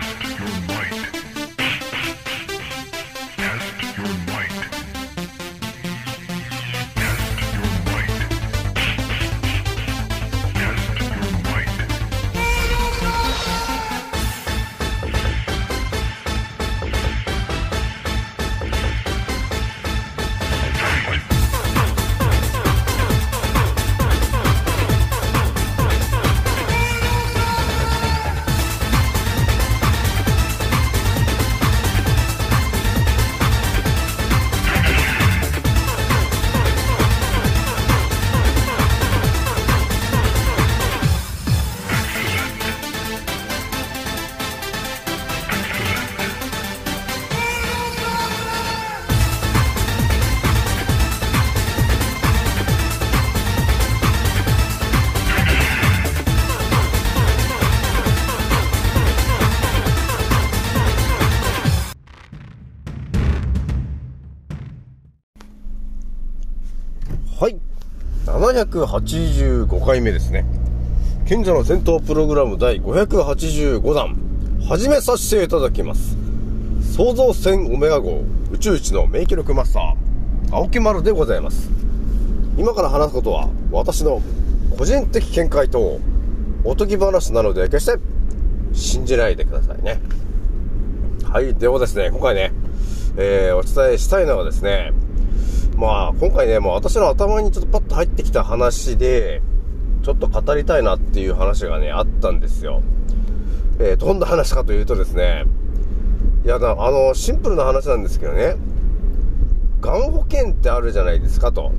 Test your might. 785回目ですね。賢者の戦闘プログラム第585弾、始めさせていただきます。創造船オメガ号宇宙一の免疫力マスター、青木丸でございます。今から話すことは、私の個人的見解と、おとぎ話なので、決して信じないでくださいね。はい。ではですね、今回ね、えー、お伝えしたいのはですね、まあ、今回ね、もう私の頭にちょっとパッと入ってきた話で、ちょっと語りたいなっていう話がね、あったんですよ。えー、どんな話かというとですね、いや、あの、シンプルな話なんですけどね、がん保険ってあるじゃないですかと。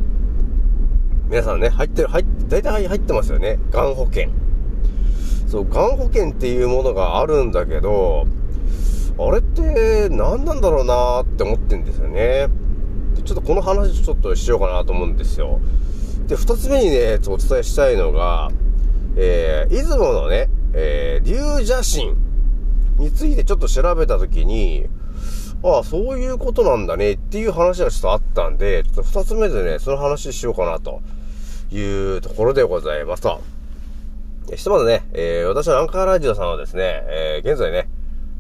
皆さんね、入ってる、入って、大体入ってますよね。がん保険。そう、がん保険っていうものがあるんだけど、あれって何なんだろうなって思ってんですよね。ちょっとこの話ちょっとしようかなと思うんですよ。で、二つ目にね、お伝えしたいのが、えー、出雲のね、えー、龍邪神についてちょっと調べたときに、ああ、そういうことなんだねっていう話がちょっとあったんで、ちょっと二つ目でね、その話しようかなというところでございますと。ひとまずね、えー、私のアンカーラジオさんはですね、えー、現在ね、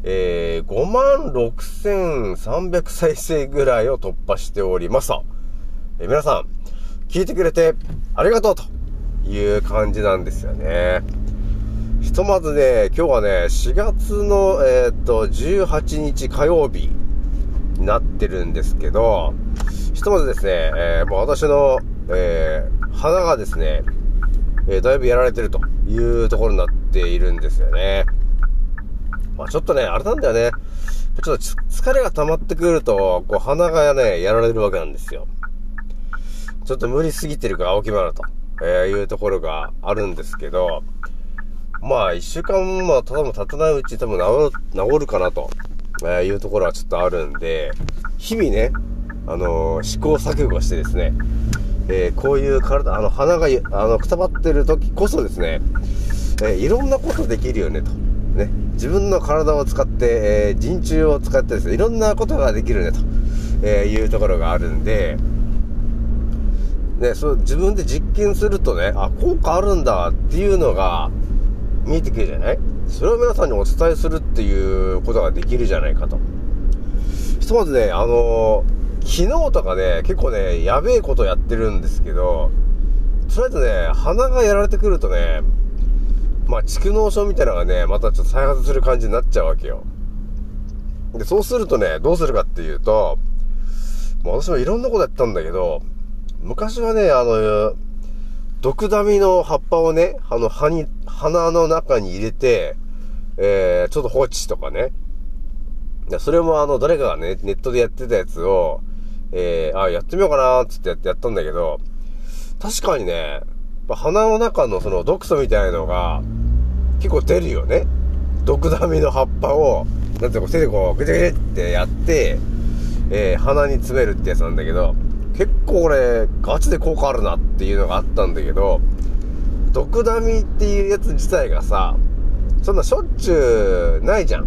えー、5万6300再生ぐらいを突破しておりますと。えー皆さん、聞いてくれてありがとうという感じなんですよね。ひとまずね、今日はね、4月の、えーっと、18日火曜日になってるんですけど、ひとまずですね、えーもう私の、えー鼻がですね、えだいぶやられてるというところになっているんですよね。まあちょっとね、あれなんだよね。ちょっと疲れが溜まってくると、こう鼻がね、やられるわけなんですよ。ちょっと無理すぎてるか青木丸と、えーいうところがあるんですけど、まあ一週間、まあただも経たないうちに多分治る、治るかなと、えーいうところはちょっとあるんで、日々ね、あのー試行錯誤してですね、えーこういう体、あの、鼻が、あの、くたばってる時こそですね、えーいろんなことできるよね、と。ね。自分の体を使って、えー人中を使ってですね、いろんなことができるね、と、えいうところがあるんで、ね、そう、自分で実験するとね、あ、効果あるんだっていうのが見えてくるじゃない？それを皆さんにお伝えするっていうことができるじゃないかと。ひとまずね、あのー昨日とかね、結構ね、やべえことやってるんですけど、とりあえずね、鼻がやられてくるとね、まあ、蓄膿症みたいなのがね、またちょっと再発する感じになっちゃうわけよ。で、そうするとね、どうするかっていうと、もう私もいろんなことやったんだけど、昔はね、あの、毒ダミの葉っぱをね、あの、歯に、鼻の中に入れて、えー、ちょっと放置とかね。それもあの、誰かがね、ネットでやってたやつを、えー、あ、やってみようかなーっつってやってやったんだけど、確かにね、ぱ鼻の中のその毒素みたいのが、結構出るよね。毒ダミの葉っぱを、なんてこうか手でこう、ぐちゃぐちゃってやって、えー、鼻に詰めるってやつなんだけど、結構俺、ガチで効果あるなっていうのがあったんだけど、毒ダミっていうやつ自体がさ、そんなしょっちゅうないじゃん。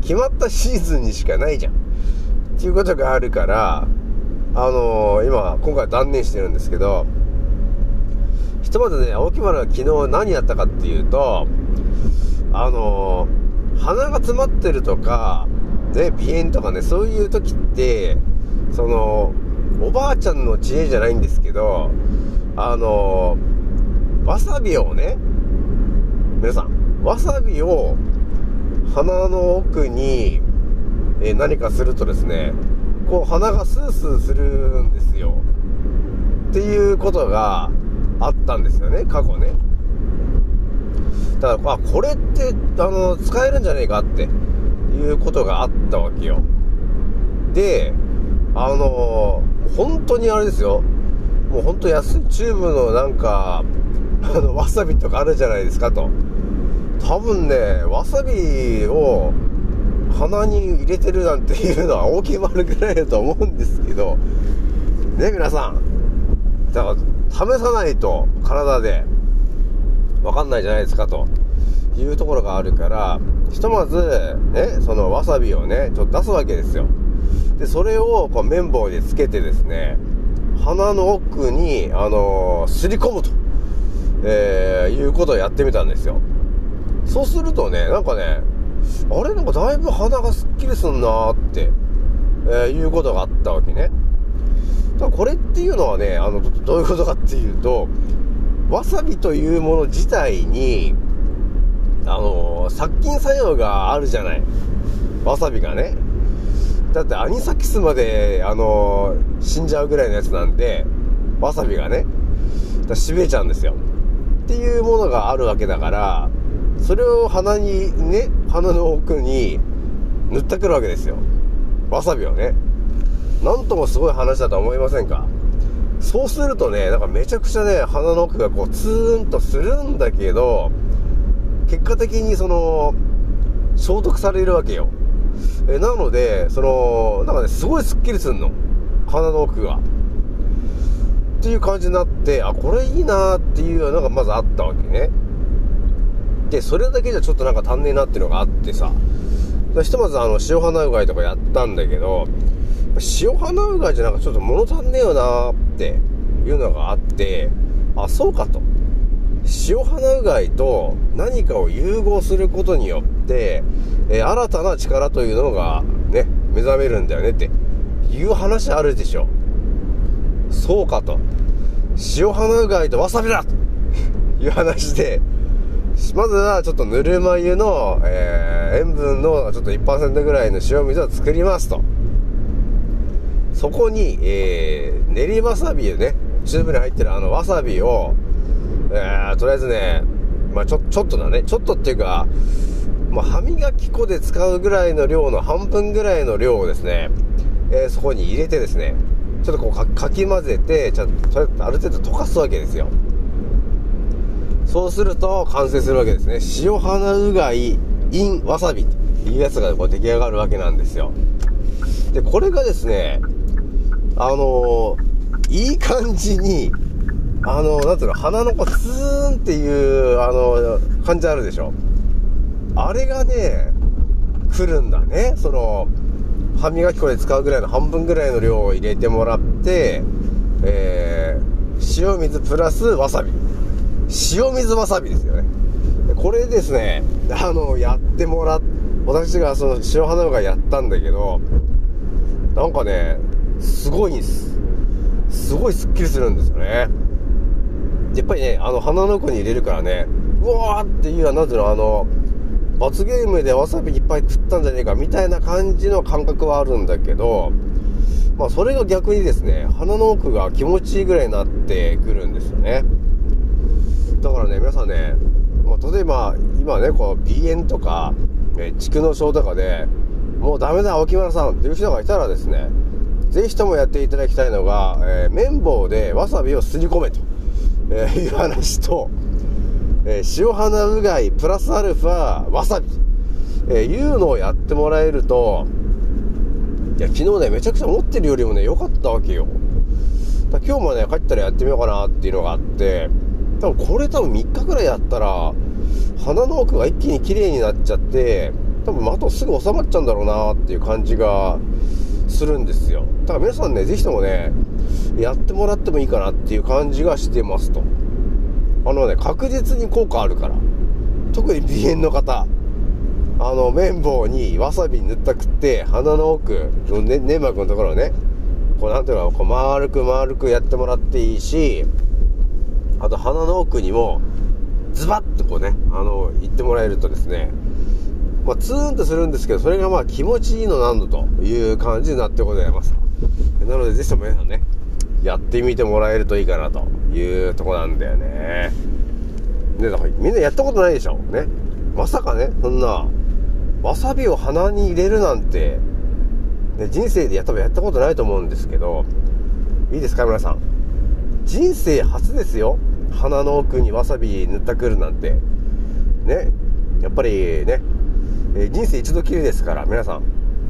決まったシーズンにしかないじゃん。っていうことがあるから、あのー今、今回断念してるんですけど、ひとまずね、青木丸が昨日何やったかっていうと、あのー鼻が詰まってるとか、ね、鼻炎とかね、そういう時って、その、おばあちゃんの知恵じゃないんですけど、あの、わさびをね、皆さん、わさびを鼻の奥に、え何かするとですね、こう鼻がスースーするんですよ。っていうことがあったんですよね、過去ね。だから、あ、これって、あの、使えるんじゃねえかっていうことがあったわけよ。で、あの、本当にあれですよ。もう本当安いチューブのなんか、あの、わさびとかあるじゃないですかと。多分ね、わさびを鼻に入れてるなんていうのは大きい丸ぐらいだと思うんですけど、ね、皆さん。だから、試さないと体でわかんないじゃないですかというところがあるから、ひとまず、ね、そのわさびをね、ちょっと出すわけですよ。で、それをこう綿棒でつけてですね、鼻の奥に、あのーすり込むと、えーいうことをやってみたんですよ。そうするとね、なんかね、あれ？なんかだいぶ鼻がすっきりすんなーって、えーいうことがあったわけね。だからこれっていうのはね、あの、どういうことかっていうと、わさびというもの自体に、あの殺菌作用があるじゃない。わさびがね。だってアニサキスまで、あの死んじゃうぐらいのやつなんで、わさびがね、だから痺れちゃうんですよ。っていうものがあるわけだから、それを鼻にね、鼻の奥に塗ってくるわけですよ。わさびをね。なんともすごい話だと思いませんか？そうするとね、なんかめちゃくちゃね、鼻の奥がこうツーンとするんだけど、結果的にその、消毒されるわけよ。えなので、その、なんかね、すごいスッキリすんの。鼻の奥が。っていう感じになって、あ、これいいなっていうのがまずあったわけね。で、それだけじゃちょっとなんか足んねえなっていうのがあってさ、ひとまずあの、塩鼻うがいとかやったんだけど、塩鼻うがいじゃなんかちょっと物足んねえよなーっていうのがあって、あ、そうかと。塩鼻うがいと何かを融合することによって、えー新たな力というのがね、目覚めるんだよねっていう話あるでしょ。そうかと。塩鼻うがいとわさびだと いう話で、まずはちょっとぬるま湯の、えー塩分のちょっと1%ぐらいの塩水を作りますと。そこに、えー練りわさびね、チューブに入ってるあのわさびを、えーとりあえずね、まあちょ、ちょっとだね、ちょっとっていうか、まあ、歯磨き粉で使うぐらいの量の半分ぐらいの量をですね、えーそこに入れてですね、ちょっとこうかかき混ぜて、ちょっとある程度溶かすわけですよ。そうすると完成するわけですね。塩花うがい in わさびというやつがこう出来上がるわけなんですよ。で、これがですね、あのーいい感じに、あのーなんていうの、鼻のこうツーンっていう、あのー感じあるでしょ。あれがね、来るんだね。その、歯磨き粉で使うぐらいの半分ぐらいの量を入れてもらって、えー、塩水プラスわさび。塩水わさびですよね。これですね、あの、やってもらっ、私がその塩花がやったんだけど、なんかね、すごいんです。すごいスッキリするんですよね。やっぱりね、あの、鼻の奥に入れるからね、うわーっていう、なんていうの、あの、罰ゲームでわさびいっぱい食ったんじゃねえかみたいな感じの感覚はあるんだけど、まあそれが逆にですね、鼻の奥が気持ちいいぐらいになってくるんですよね。だからね、皆さんね、まあ、例えば今ね、こう鼻炎とか、え蓄膿症とかで、もうダメだ、沖村さんっていう人がいたらですね、ぜひともやっていただきたいのが、えー綿棒でわさびをすり込めと、えーいう話と、えー塩花うがいプラスアルファわさび、えーいうのをやってもらえると、いや、昨日ね、めちゃくちゃ持ってるよりもね、良かったわけよ。だ今日もね、帰ったらやってみようかなっていうのがあって、多分これ多分3日くらいやったら、鼻の奥が一気に綺麗になっちゃって、多分あとすぐ収まっちゃうんだろうなっていう感じがするんですよ。だから皆さんね、ぜひともね、やってもらってもいいかなっていう感じがしてますと。あのね、確実に効果あるから。特に鼻炎の方。あの綿棒にわさび塗ったくって鼻の奥の、ね、粘膜のところをねこうなんていうのこう丸く丸くやってもらっていいしあと鼻の奥にもズバッとこうねあの言ってもらえるとですねまあ、ツーンとするんですけど、それがまあ気持ちいいのなんだという感じになってございます。なので、ぜひとも皆さんね、やってみてもらえるといいかなというとこなんだよね。ね、だからみんなやったことないでしょね。まさかね、そんな、わさびを鼻に入れるなんて、ね、人生でやったやったことないと思うんですけど、いいですか皆さん。人生初ですよ。鼻の奥にわさび塗ったくるなんて。ね。やっぱりね、えー、人生一度きりですから、皆さん、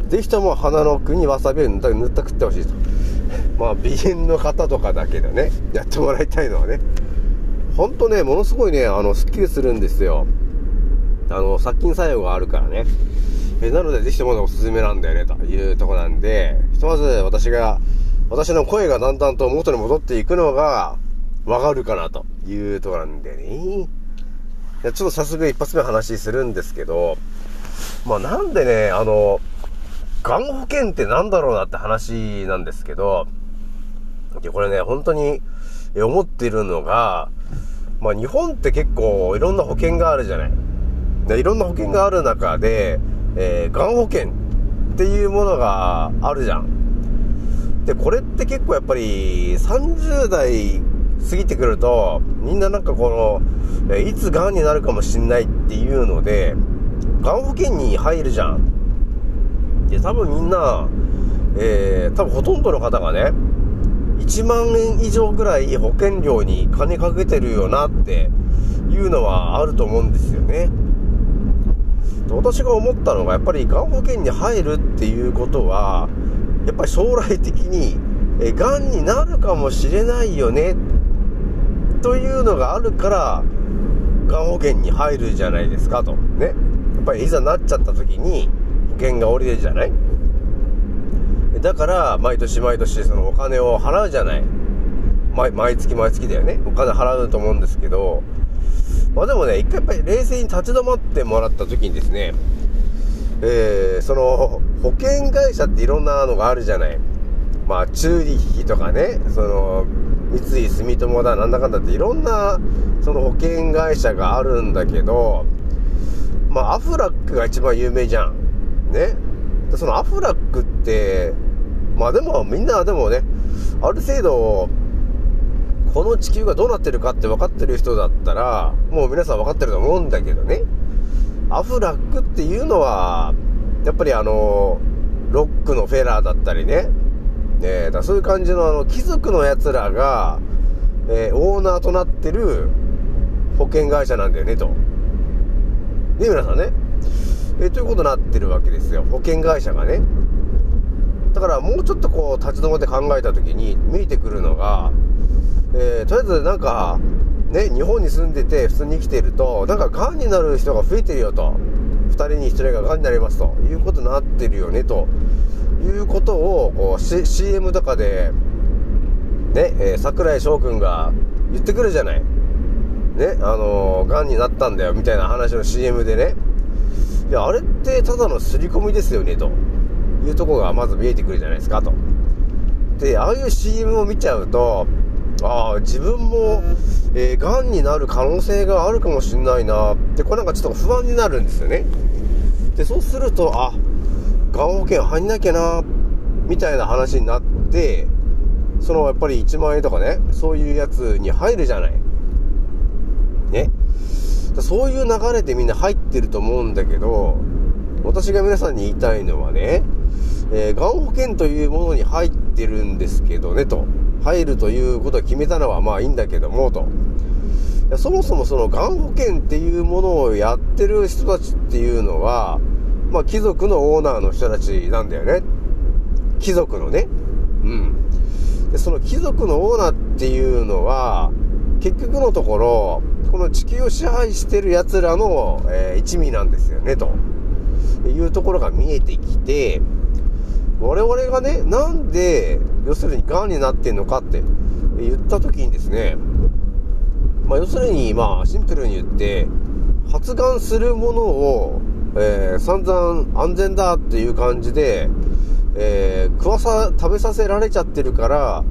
ぜひとも鼻の奥にわさびを塗った塗った食ってほしいと。まあ、鼻炎の方とかだけどね、やってもらいたいのはね、ほんとね、ものすごいね、あの、スッキリするんですよ。あの、殺菌作用があるからね。えなので、ぜひともおすすめなんだよね、というとこなんで、ひとまず私が、私の声がだんだんと元に戻っていくのが、わかるかな、というとこなんでね。ちょっと早速一発目話するんですけど、まあなんでね、あの、がん保険ってなんだろうなって話なんですけど、で、これね、本当に思っているのが、まあ日本って結構いろんな保険があるじゃない。でいろんな保険がある中で、えー、がん保険っていうものがあるじゃん。で、これって結構やっぱり30代過ぎてくると、みんななんかこの、いつがんになるかもしんないっていうので、がん保険に入るじゃん。で、多分みんな、えー、多分ほとんどの方がね、1万円以上ぐらい保険料に金かけてるよなっていうのはあると思うんですよね。で私が思ったのが、やっぱりがん保険に入るっていうことは、やっぱり将来的に、え、がんになるかもしれないよね、というのがあるから、がん保険に入るじゃないですかと。ね。っぱりいざなっちゃった時に保険が下りるじゃない？だから毎年毎年そのお金を払うじゃない。毎毎月毎月だよね。お金払うと思うんですけどまあでもね一回やっぱり冷静に立ち止まってもらった時にですねえー、その保険会社っていろんなのがあるじゃない。まあチューリッヒとかねその三井住友だなんだかんだっていろんなその保険会社があるんだけどまあ、アフラックが一番有名じゃん。ね。そのアフラックって、まあでもみんなでもね、ある程度、この地球がどうなってるかって分かってる人だったら、もう皆さん分かってると思うんだけどね。アフラックっていうのは、やっぱりあの、ロックのフェラーだったりね。ねだそういう感じのあの、貴族の奴らが、えー、オーナーとなってる保険会社なんだよね、と。ね、皆さんね。えということになってるわけですよ。保険会社がね。だからもうちょっとこう立ち止まって考えた時に見えてくるのが、えー、とりあえずなんか、ね、日本に住んでて普通に生きてると、なんか癌になる人が増えてるよと。2人に1人が癌になりますということになってるよねということをこう、C、CM とかで、ね、えー、桜井翔くんが言ってくるじゃない。ね、あのー、癌になったんだよ、みたいな話の CM でね、いや、あれってただの刷り込みですよね、というとこがまず見えてくるじゃないですか、と。で、ああいう CM を見ちゃうと、ああ、自分も、えー、癌になる可能性があるかもしんないな、で、これなんかちょっと不安になるんですよね。で、そうすると、あ、がん保険入んなきゃな、みたいな話になって、そのやっぱり1万円とかね、そういうやつに入るじゃない。ね。そういう流れでみんな入ってると思うんだけど、私が皆さんに言いたいのはね、えー、がん保険というものに入ってるんですけどね、と。入るということを決めたのはまあいいんだけども、と。そもそもそのがん保険っていうものをやってる人たちっていうのは、まあ貴族のオーナーの人たちなんだよね。貴族のね。うん。で、その貴族のオーナーっていうのは、結局のところ、この地球を支配してる奴らの、えー、一味なんですよね、と。いうところが見えてきて、我々がね、なんで、要するに癌になってんのかって言った時にですね、まあ、要するに、まあ、シンプルに言って、発がんするものを、えー散々安全だっていう感じで、えー食わさ、食べさせられちゃってるから、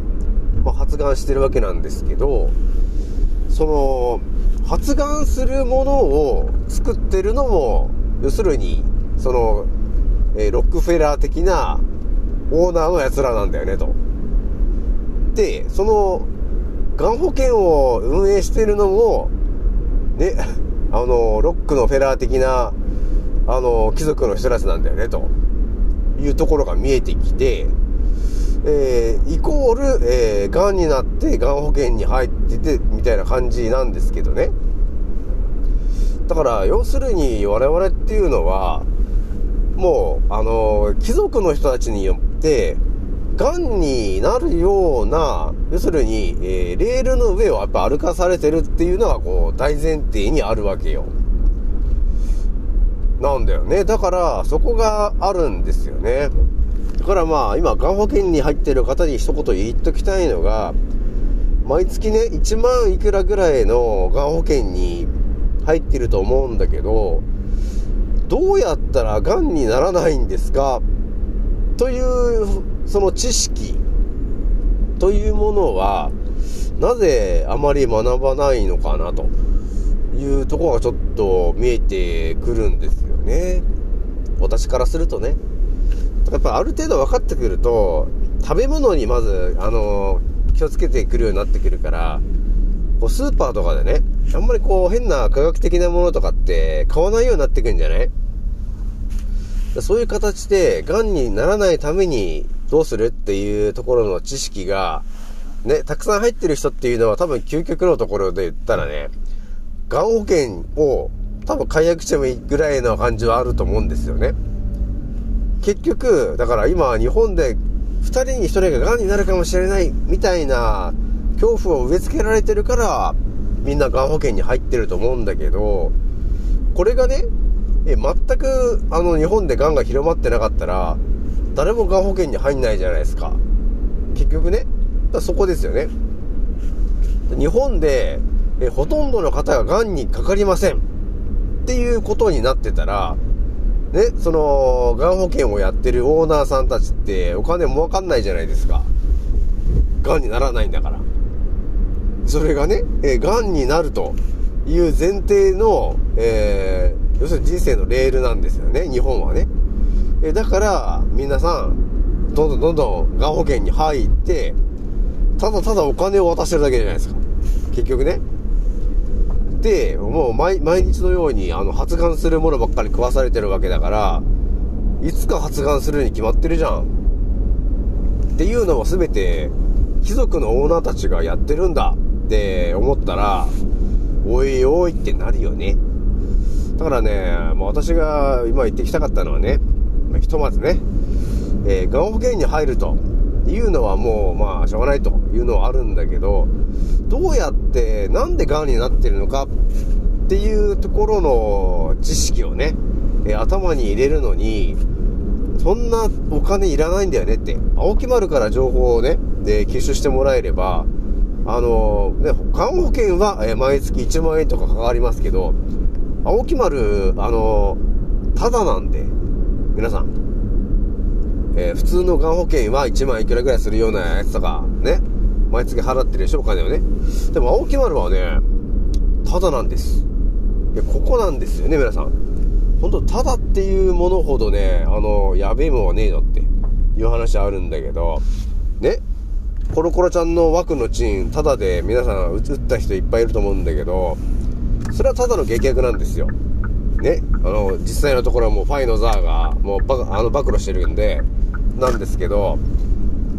まあ、発がんしてるわけなんですけど、その、発がんするものを作ってるのも、要するに、その、えロックフェラー的なオーナーの奴らなんだよね、と。で、その、がん保険を運営してるのも、ね、あの、ロックのフェラー的な、あの、貴族の人たちなんだよね、というところが見えてきて、えーイコール、えー、癌になって、癌保険に入ってて、みたいな感じなんですけどね。だから、要するに我々っていうのは、もう、あの、貴族の人たちによって、癌になるような、要するに、えーレールの上をやっぱ歩かされてるっていうのが、こう、大前提にあるわけよ。なんだよね。だから、そこがあるんですよね。からまあ、今、がん保険に入ってる方に一言言っときたいのが、毎月ね、1万いくらぐらいのがん保険に入ってると思うんだけど、どうやったらがんにならないんですか？という、その知識というものは、なぜあまり学ばないのかなというところがちょっと見えてくるんですよね。私からするとね。やっぱある程度分かってくると、食べ物にまず、あの、気をつけてくるようになってくるから、こうスーパーとかでね、あんまりこう変な科学的なものとかって買わないようになってくんじゃない？そういう形で、癌にならないためにどうするっていうところの知識が、ね、たくさん入ってる人っていうのは多分究極のところで言ったらね、癌保険を多分解約してもいいぐらいの感じはあると思うんですよね。結局、だから今日本で2人に1人が癌になるかもしれないみたいな恐怖を植え付けられてるから、みんな癌保険に入ってると思うんだけど、これがね、え全くあの日本で癌が広まってなかったら、誰も癌保険に入んないじゃないですか。結局ね、だそこですよね。日本でえほとんどの方が癌にかかりませんっていうことになってたら、ね、その、癌保険をやってるオーナーさんたちってお金儲かんないじゃないですか。癌にならないんだから。それがね、えー、癌になるという前提の、えー、要するに人生のレールなんですよね、日本はね。えーだから、皆さん、どんどんどんどん癌保険に入って、ただただお金を渡してるだけじゃないですか。結局ね。で、もう毎日のようにあの発がんするものばっかり食わされてるわけだから、いつか発がんするに決まってるじゃん。っていうのは全て貴族のオーナーたちがやってるんだって思ったら、おいおいってなるよね。だからね、もう私が今言ってきたかったのはね、ひとまずね、えー、がん保険に入るというのはもうまあしょうがないというのはあるんだけど、どうやって、なんでがんになってるのかっていうところの知識をね、え頭に入れるのに、そんなお金いらないんだよねって。青木丸から情報をね、で、吸収してもらえれば、あのね、がん保険は、え毎月1万円とかかかりますけど、青木丸、あのただなんで、皆さん、えー普通のがん保険は1万いくらぐらいするようなやつとか、ね、毎月払ってるでしょ、お金をね。でも、青木丸はね、ただなんです。いや、ここなんですよね、皆さん。本当ただっていうものほどね、あの、やべえもんはねえのっていう話あるんだけど、ね、コロコロちゃんの枠のチン、ただで皆さん打った人いっぱいいると思うんだけど、それはただの劇薬なんですよ。ね、あの、実際のところはもうファイのザーが、もうバあの、暴露してるんで、なんですけど、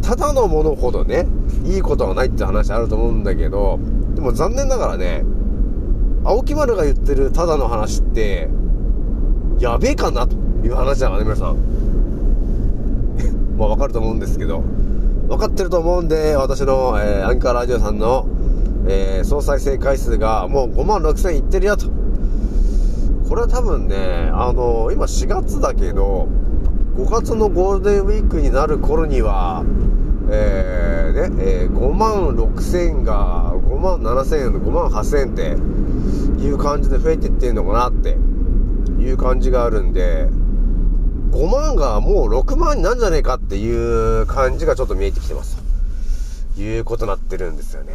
ただのものほどね、いいことはないって話あると思うんだけど、でも残念ながらね、青木丸が言ってるただの話って、やべえかなという話だからね、皆さん。まあわかると思うんですけど、分かってると思うんで、私の、えーアンカーラジオさんの、えー総再生回数がもう5万6千いってるよと。これは多分ね、あの今4月だけど、5月のゴールデンウィークになる頃には、えー、ね、えー5万6千が5万7千円、5万8千円っていう感じで増えていってんのかなっていう感じがあるんで、5万がもう6万になんじゃねえかっていう感じがちょっと見えてきてます。ということになってるんですよね。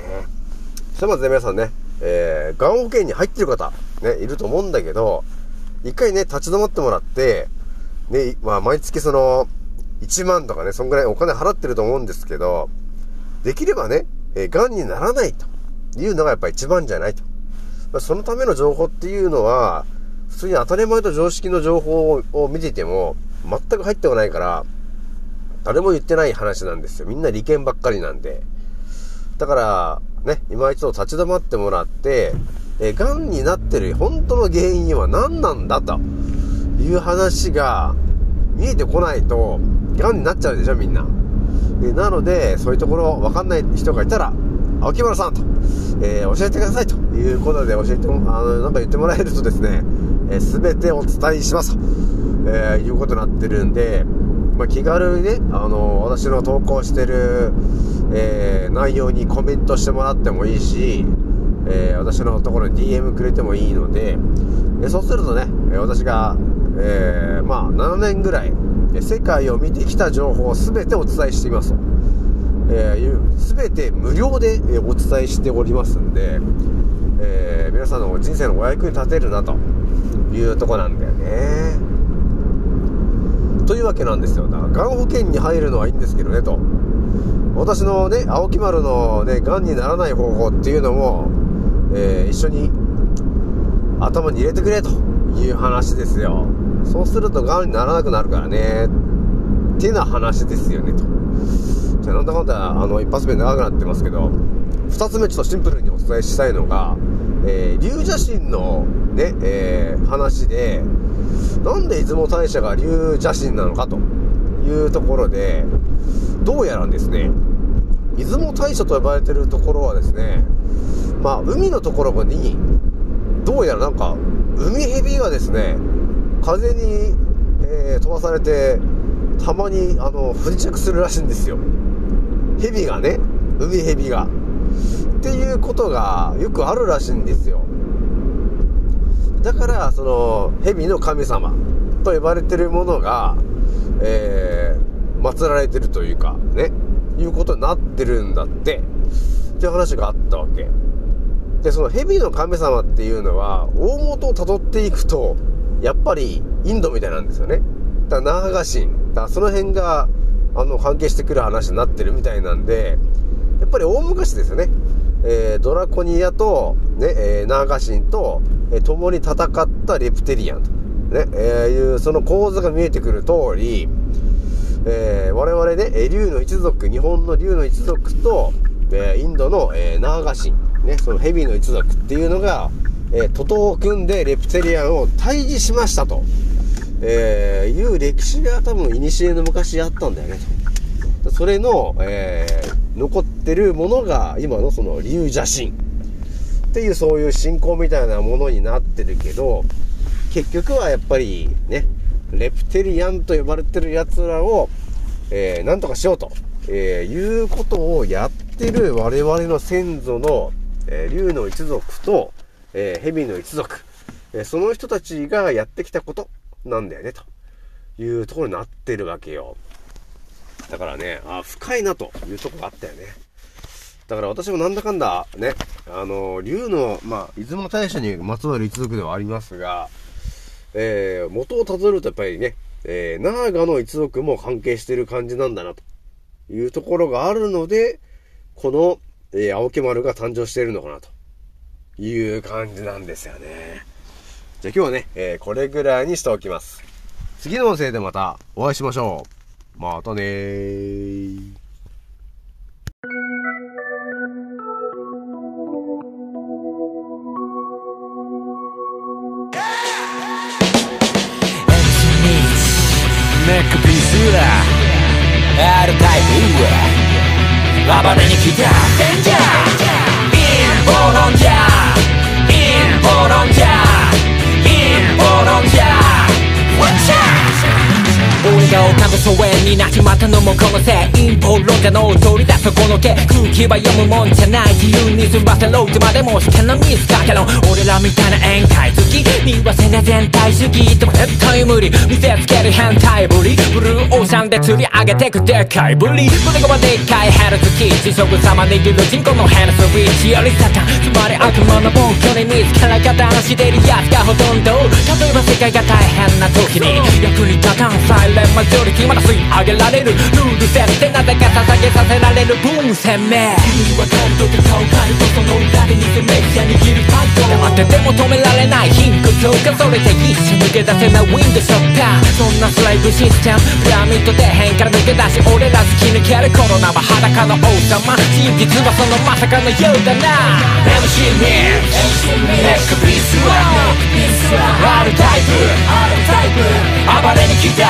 それまずね、皆さんね、えー、がん保険に入ってる方、ね、いると思うんだけど、一回ね、立ち止まってもらって、ね、まあ、毎月その、1万とかね、そんぐらいお金払ってると思うんですけど、できればね、えー、癌にならないというのがやっぱ一番じゃないと。まあ、そのための情報っていうのは、普通に当たり前と常識の情報を見てても、全く入ってこないから、誰も言ってない話なんですよ。みんな利権ばっかりなんで。だから、ね、今一度立ち止まってもらって、えー、癌になってる本当の原因は何なんだという話が見えてこないと、癌になっちゃうでしょ、みんな。えなので、そういうところ分かんない人がいたら、青木村さんと、えー教えてくださいということで教えても、あの、なんか言ってもらえるとですね、えー、全てお伝えしますと、えーいうことになってるんで、まあ、気軽にね、あの私の投稿してる、えー内容にコメントしてもらってもいいし、え私のところに DM くれてもいいので、えそうするとね、私が、えーまあ、7年ぐらい、世界を見てきた情報を全てお伝えしていますと。えー、全て無料で、お伝えしておりますんで、えー皆さんの人生のお役に立てるなというとこなんだよね。というわけなんですよ。だから、がん保険に入るのはいいんですけどね、と。私のね、青木丸のね、がんにならない方法っていうのも、えー一緒に頭に入れてくれという話ですよ。そうするとがんにならなくなるからね、ってな話ですよね、と。じゃあなんだかんだ、あの、一発目長くなってますけど、二つ目ちょっとシンプルにお伝えしたいのが、えー、龍邪神のね、えー話で、なんで出雲大社が龍邪神なのかというところで、どうやらですね、出雲大社と呼ばれてるところはですね、まあ、海のところに、どうやらなんか、海蛇がですね、風に、えー飛ばされて、たまに、あの、不時着するらしいんですよ。蛇がね、海蛇が。っていうことがよくあるらしいんですよ。だから、その、蛇の神様と呼ばれてるものが、えー、祀られてるというか、ね、いうことになってるんだって、っていう話があったわけ。で、その蛇の神様っていうのは、大元を辿っていくと、やっぱりインドみたいなんですよね。だから、ナーガ神。だからその辺が、あの、関係してくる話になってるみたいなんで、やっぱり大昔ですよね。えードラコニアと、ね、えーナーガ神と、えー共に戦ったレプテリアンと、ね、えーいう、その構図が見えてくる通り、えー我々ね、え竜の一族、日本の竜の一族と、えーインドの、えーナーガ神、ね、そのヘビの一族っていうのが、えー徒党を組んでレプテリアンを退治しましたと、えーいう歴史が多分、古の昔あったんだよね、と。それの、えー残ってるものが、今のその竜邪神っていうそういう信仰みたいなものになってるけど、結局はやっぱりね、レプテリアンと呼ばれてる奴らを、えーなんとかしようと、えーいうことをやってる我々の先祖の、えー竜の一族と、えー蛇の一族、えその人たちがやってきたことなんだよね、というところになってるわけよ。だからね、あ深いなというとこがあったよね。だから私もなんだかんだね、あの、竜の、まあ、出雲大社にまつわる一族ではありますが、えー、元をたどるとやっぱりね、えー、ナーガの一族も関係してる感じなんだな、というところがあるので、この、えー、青木丸が誕生しているのかな、という感じなんですよね。じゃあ今日はね、えー、これぐらいにしておきます。次の音声でまたお会いしましょう。またねー。ネックピースだ R タイプババネに来たデンジャーインボロンジャーインボが丘と疎遠になっちまったのもこのせい陰謀論者の通りだそこのけ空気は読むもんじゃない自由に済ませろってまでもしてのミスかけろ俺らみたいな宴会好き見忘れ全体主義でも絶対無理見せつける変態ぶりブルーオーシャンで釣り上げてくでかいぶり。胸がまでっかいヘルツキー地食様握る人口のヘルスウィッチよりサタンつまり悪魔の暴挙に見つから方なしてるやつがほとんど例えば世界が大変な時に役に立たんサイレンマジョリティまだ吸い上げられるルール設定なぜか捧げさせられる分鮮明君はカルトと顔カルトその裏で偽メディア握るファイト黙ってても止められない貧困強化それで一瞬抜け出せないウィンドショッターそんなスライブシステムピラミッド底辺から抜け出し俺ら突き抜けるコロナは裸の王様真実はそのまさかのようだな MC ミンネックピースは R タイプ暴れに来た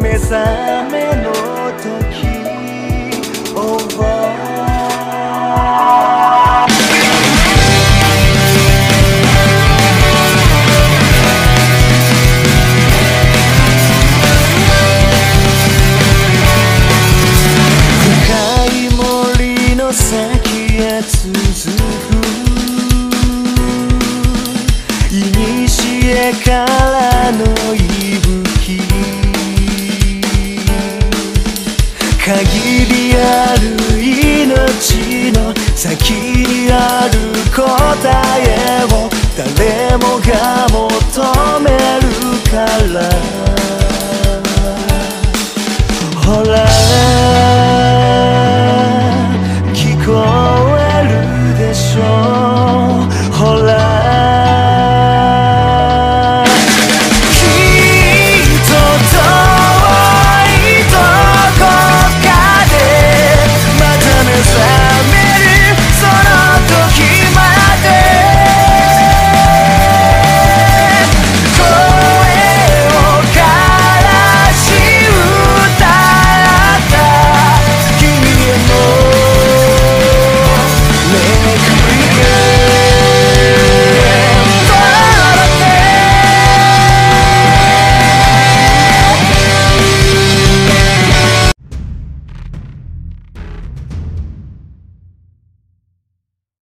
目覚ある答えを誰もが求めるから。